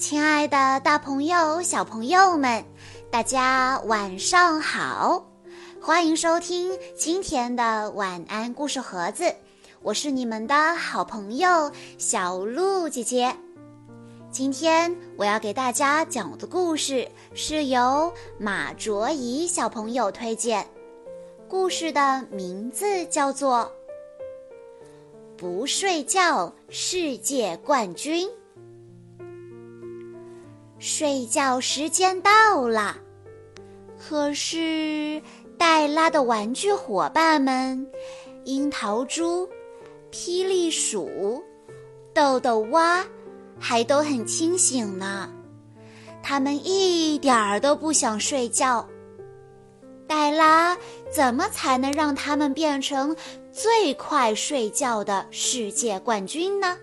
亲爱的，大朋友、小朋友们，大家晚上好！欢迎收听今天的晚安故事盒子，我是你们的好朋友小鹿姐姐。今天我要给大家讲的故事是由马卓怡小朋友推荐，故事的名字叫做《不睡觉世界冠军》。睡觉时间到了，可是黛拉的玩具伙伴们——樱桃猪、霹雳鼠、豆豆蛙，还都很清醒呢。他们一点儿都不想睡觉。黛拉怎么才能让他们变成最快睡觉的世界冠军呢？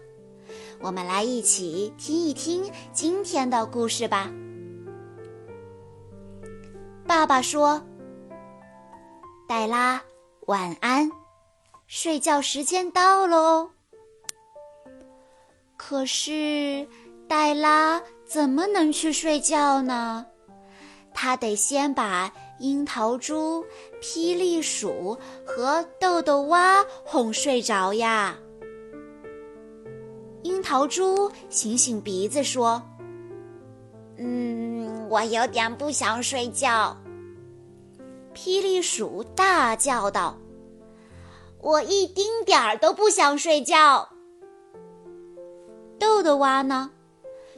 我们来一起听一听今天的故事吧。爸爸说：“黛拉，晚安，睡觉时间到喽。”可是，黛拉怎么能去睡觉呢？她得先把樱桃猪、霹雳鼠和豆豆蛙哄睡着呀。桃猪醒醒鼻子说：“嗯，我有点不想睡觉。”霹雳鼠大叫道：“我一丁点儿都不想睡觉。”豆豆蛙呢？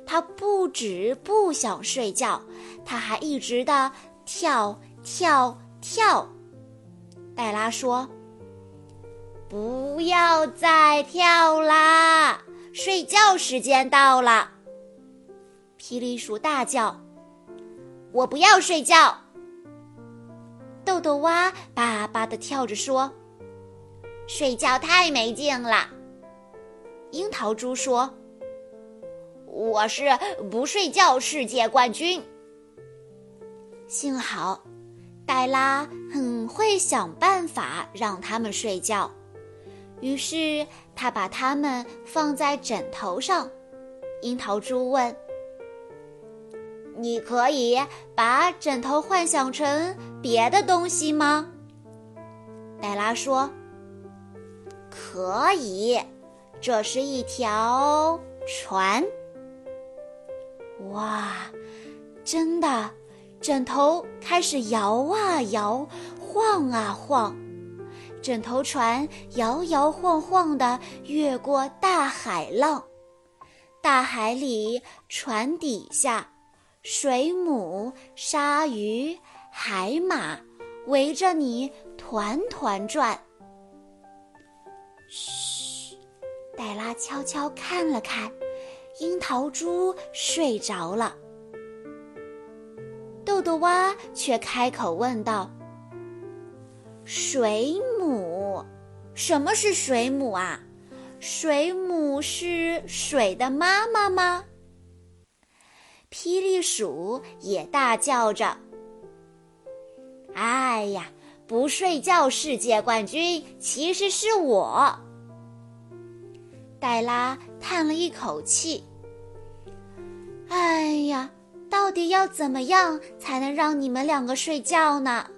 它不止不想睡觉，它还一直的跳跳跳。黛拉说：“不要再跳啦！”睡觉时间到了，霹雳鼠大叫：“我不要睡觉！”豆豆蛙巴巴的跳着说：“睡觉太没劲了。”樱桃猪说：“我是不睡觉世界冠军。”幸好，黛拉很会想办法让他们睡觉。于是他把它们放在枕头上。樱桃猪问：“你可以把枕头幻想成别的东西吗？”黛拉说：“可以，这是一条船。”哇，真的，枕头开始摇啊摇，晃啊晃。枕头船摇摇晃晃地越过大海浪，大海里、船底下，水母、鲨鱼、海马围着你团团转。嘘，黛拉悄悄看了看，樱桃猪睡着了。豆豆蛙却开口问道。水，什么是水母啊？水母是水的妈妈吗？霹雳鼠也大叫着：“哎呀，不睡觉世界冠军其实是我。”黛拉叹了一口气：“哎呀，到底要怎么样才能让你们两个睡觉呢？”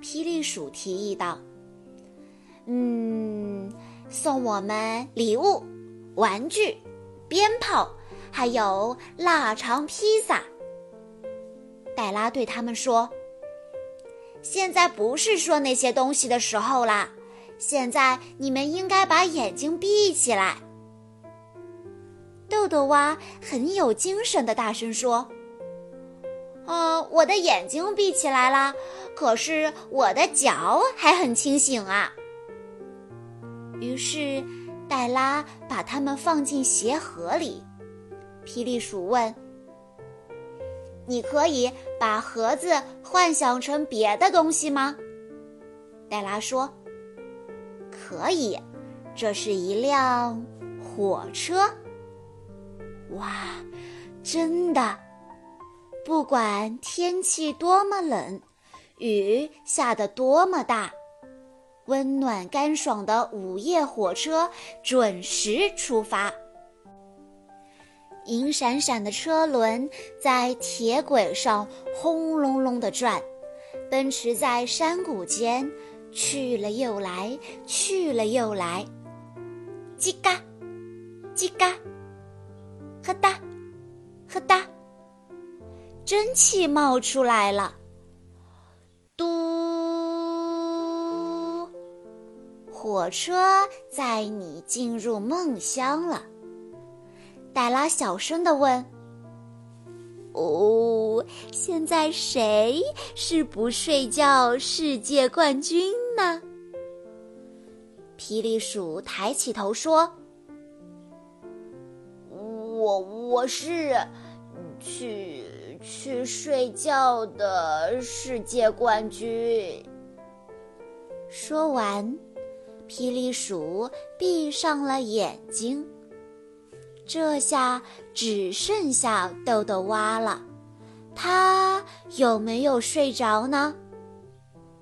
霹雳鼠提议道：“嗯，送我们礼物、玩具、鞭炮，还有腊肠披萨。”黛拉对他们说：“现在不是说那些东西的时候啦，现在你们应该把眼睛闭起来。”豆豆蛙很有精神的大声说。嗯，我的眼睛闭起来了，可是我的脚还很清醒啊。于是，黛拉把它们放进鞋盒里。霹雳鼠问：“你可以把盒子幻想成别的东西吗？”黛拉说：“可以，这是一辆火车。”哇，真的！不管天气多么冷，雨下得多么大，温暖干爽的午夜火车准时出发。银闪闪的车轮在铁轨上轰隆隆地转，奔驰在山谷间，去了又来，去了又来。叽嘎，叽嘎，呵哒，呵哒，蒸汽冒出来了。嘟，火车载你进入梦乡了。黛拉小声地问：“哦，现在谁是不睡觉世界冠军呢？”霹雳鼠抬起头说：“我我是去去睡觉的世界冠军。”说完，霹雳鼠闭上了眼睛。这下只剩下豆豆蛙了，他有没有睡着呢？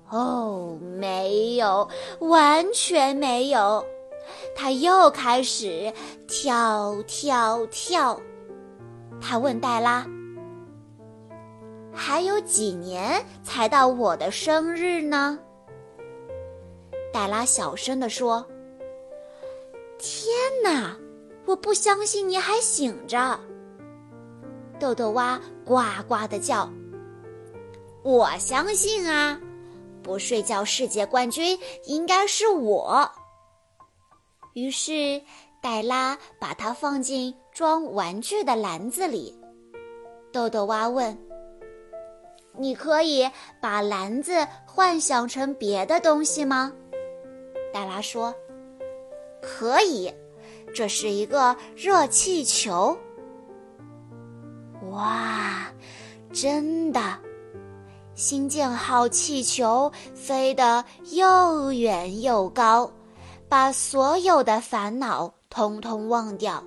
哦，没有，完全没有。他又开始跳跳跳。他问黛拉：“还有几年才到我的生日呢？”黛拉小声地说：“天哪！”我不相信你还醒着。豆豆蛙呱呱的叫。我相信啊，不睡觉世界冠军应该是我。于是黛拉把它放进装玩具的篮子里。豆豆蛙问：“你可以把篮子幻想成别的东西吗？”黛拉说：“可以。”这是一个热气球。哇，真的！星舰号气球飞得又远又高，把所有的烦恼通通忘掉，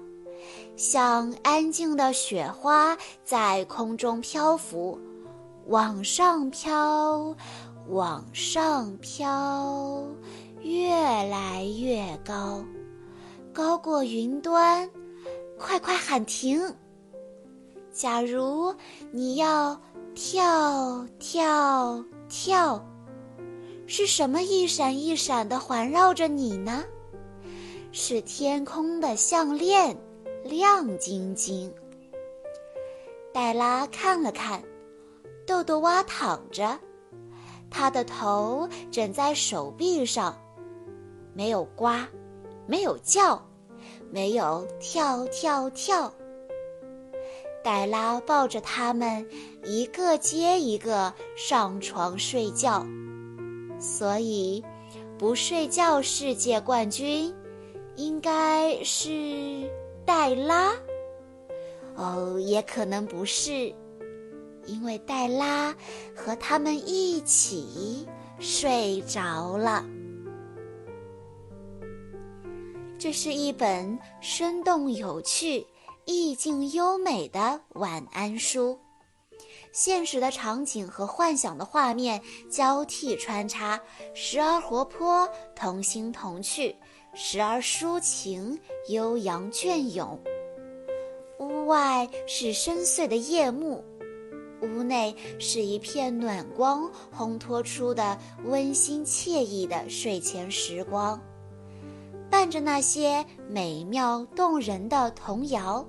像安静的雪花在空中漂浮，往上飘，往上飘，越来越高。高过云端，快快喊停！假如你要跳跳跳，是什么一闪一闪的环绕着你呢？是天空的项链，亮晶晶。黛拉看了看，豆豆蛙躺着，他的头枕在手臂上，没有呱。没有叫，没有跳跳跳。黛拉抱着他们，一个接一个上床睡觉。所以，不睡觉世界冠军应该是黛拉。哦，也可能不是，因为黛拉和他们一起睡着了。这是一本生动有趣、意境优美的晚安书，现实的场景和幻想的画面交替穿插，时而活泼童心童趣，时而抒情悠扬隽永。屋外是深邃的夜幕，屋内是一片暖光烘托出的温馨惬意的睡前时光。伴着那些美妙动人的童谣，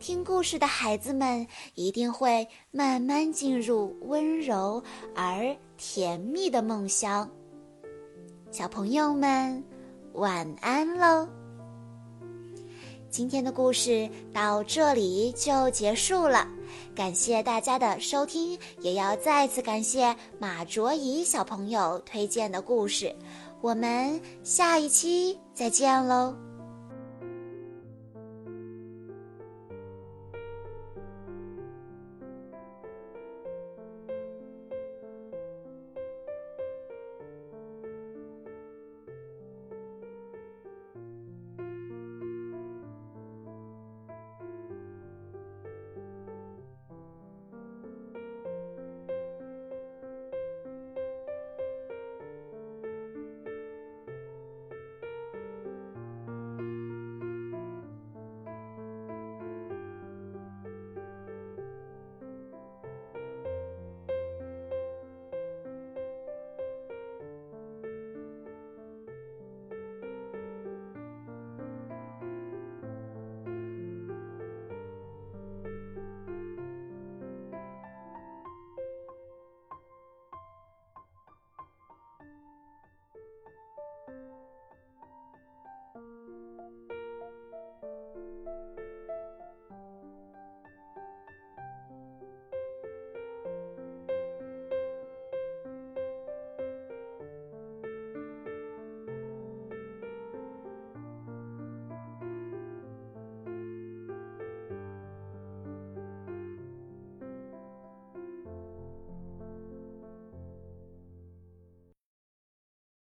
听故事的孩子们一定会慢慢进入温柔而甜蜜的梦乡。小朋友们，晚安喽！今天的故事到这里就结束了，感谢大家的收听，也要再次感谢马卓怡小朋友推荐的故事。我们下一期再见喽。